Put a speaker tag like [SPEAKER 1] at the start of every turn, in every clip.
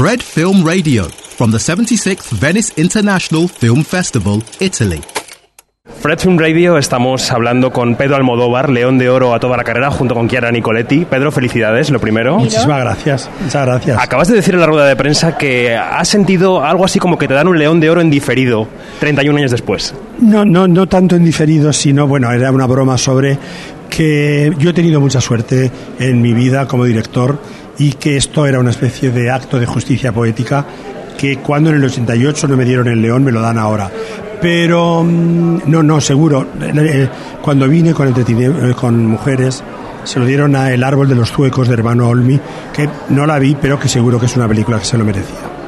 [SPEAKER 1] Fred Film Radio from the 76th Venice International Film Festival, Italy.
[SPEAKER 2] Fred Film Radio, estamos hablando con Pedro Almodóvar, León de Oro a toda la carrera, junto con Chiara Nicoletti. Pedro, felicidades, lo primero.
[SPEAKER 3] Muchísimas gracias, muchas gracias.
[SPEAKER 2] Acabas de decir en la rueda de prensa que has sentido algo así como que te dan un León de Oro en diferido, 31 años después.
[SPEAKER 3] No, no, no tanto en diferido, sino, bueno, era una broma sobre que yo he tenido mucha suerte en mi vida como director y que esto era una especie de acto de justicia poética que cuando en el 88 no me dieron el león me lo dan ahora. Pero mm, no, no, seguro. Eh, cuando vine con, eh, con mujeres se lo dieron a El árbol de los zuecos de hermano Olmi, que no la vi, pero que seguro que es una película que se lo merecía.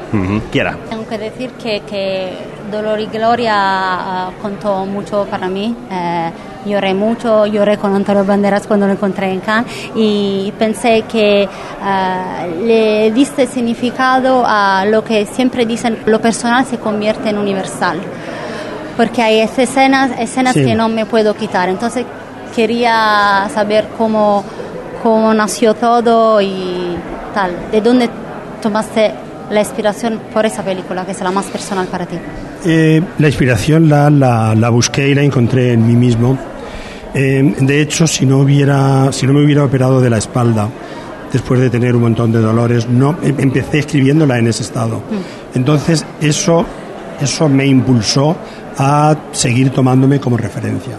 [SPEAKER 2] Quiera.
[SPEAKER 4] Tengo que decir que, que Dolor y Gloria uh, contó mucho para mí. Eh, lloré mucho, lloré con Antonio Banderas cuando lo encontré en Cannes y pensé que uh, le diste significado a lo que siempre dicen, lo personal se convierte en universal. Porque hay escenas, escenas
[SPEAKER 3] Sí.
[SPEAKER 4] que no me puedo quitar. Entonces quería saber cómo, cómo nació todo y tal. ¿De dónde tomaste la inspiración por esa película, que es la más personal para ti?
[SPEAKER 3] Eh, la inspiración la, la, la busqué y la encontré en mí mismo. Eh, de hecho, si no, hubiera, si no me hubiera operado de la espalda, después de tener un montón de dolores, no, em- empecé escribiéndola en ese estado. Entonces, eso, eso me impulsó a seguir tomándome como referencia.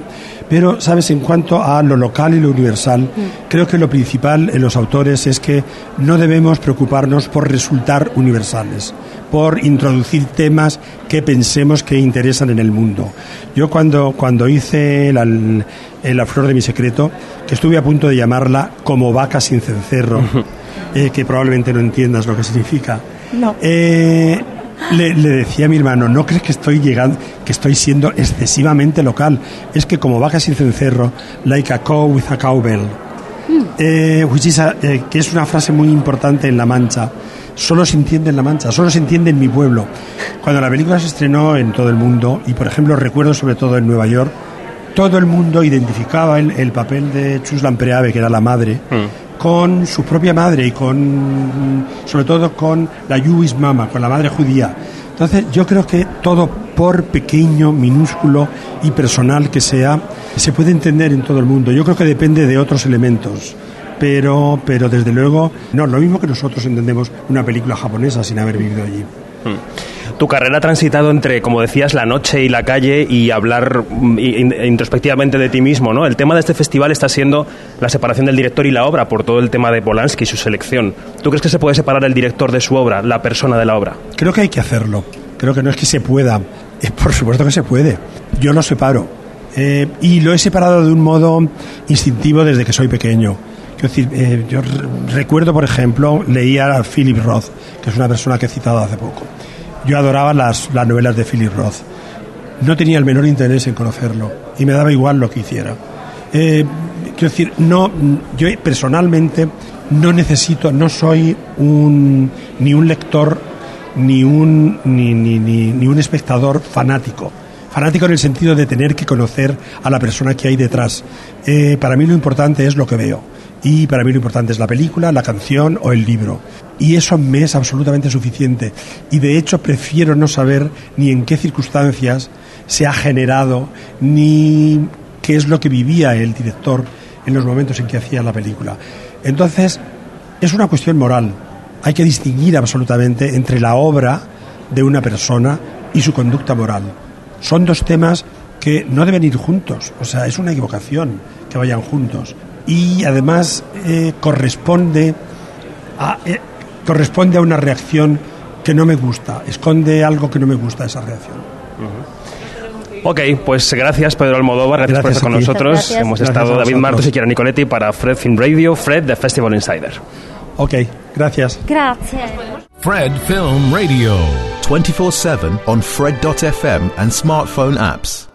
[SPEAKER 3] Pero, ¿sabes? En cuanto a lo local y lo universal, creo que lo principal en los autores es que no debemos preocuparnos por resultar universales, por introducir temas que pensemos que interesan en el mundo. Yo cuando, cuando hice la, la flor de mi secreto, que estuve a punto de llamarla como vaca sin cencerro, eh, que probablemente no entiendas lo que significa.
[SPEAKER 4] No.
[SPEAKER 3] Eh, le, le decía a mi hermano, ¿no crees que estoy llegando, que estoy siendo excesivamente local? Es que como vaca sin cencerro, like a cow with a cowbell, eh, which is a- eh, que es una frase muy importante en La Mancha. Solo se entiende en La Mancha, solo se entiende en mi pueblo. Cuando la película se estrenó en todo el mundo, y por ejemplo recuerdo sobre todo en Nueva York, todo el mundo identificaba el, el papel de Chus Lampreave, que era la madre, con su propia madre y con, sobre todo con la Jewish Mama, con la madre judía. Entonces yo creo que todo, por pequeño, minúsculo y personal que sea, se puede entender en todo el mundo. Yo creo que depende de otros elementos. Pero, pero desde luego, no, lo mismo que nosotros entendemos una película japonesa sin haber vivido allí.
[SPEAKER 2] Tu carrera ha transitado entre, como decías, la noche y la calle y hablar mm, in- introspectivamente de ti mismo, ¿no? El tema de este festival está siendo la separación del director y la obra por todo el tema de Polanski y su selección. ¿Tú crees que se puede separar el director de su obra, la persona de la obra?
[SPEAKER 3] Creo que hay que hacerlo. Creo que no es que se pueda. Eh, por supuesto que se puede. Yo lo separo. Eh, y lo he separado de un modo instintivo desde que soy pequeño. Eh, yo re- recuerdo, por ejemplo, leía a Philip Roth, que es una persona que he citado hace poco. Yo adoraba las, las novelas de Philip Roth. No tenía el menor interés en conocerlo y me daba igual lo que hiciera. Eh, quiero decir, no, yo personalmente no necesito, no soy un, ni un lector ni un, ni, ni, ni, ni un espectador fanático. Fanático en el sentido de tener que conocer a la persona que hay detrás. Eh, para mí lo importante es lo que veo. Y para mí lo importante es la película, la canción o el libro. Y eso me es absolutamente suficiente. Y de hecho prefiero no saber ni en qué circunstancias se ha generado, ni qué es lo que vivía el director en los momentos en que hacía la película. Entonces, es una cuestión moral. Hay que distinguir absolutamente entre la obra de una persona y su conducta moral. Son dos temas que no deben ir juntos. O sea, es una equivocación que vayan juntos. Y además eh, corresponde, a, eh, corresponde a una reacción que no me gusta. Esconde algo que no me gusta esa reacción.
[SPEAKER 2] Ok, pues gracias Pedro Almodóvar, gracias, por
[SPEAKER 3] Gracias
[SPEAKER 2] estar con nosotros.
[SPEAKER 4] Gracias.
[SPEAKER 2] Hemos
[SPEAKER 3] Gracias
[SPEAKER 2] estado David. Martos y Chiara Nicoletti para Fred Film Radio, Fred de Festival Insider.
[SPEAKER 3] Ok, gracias.
[SPEAKER 4] Gracias.
[SPEAKER 1] Fred Film Radio. 24 7 on Fred.fm and smartphone apps.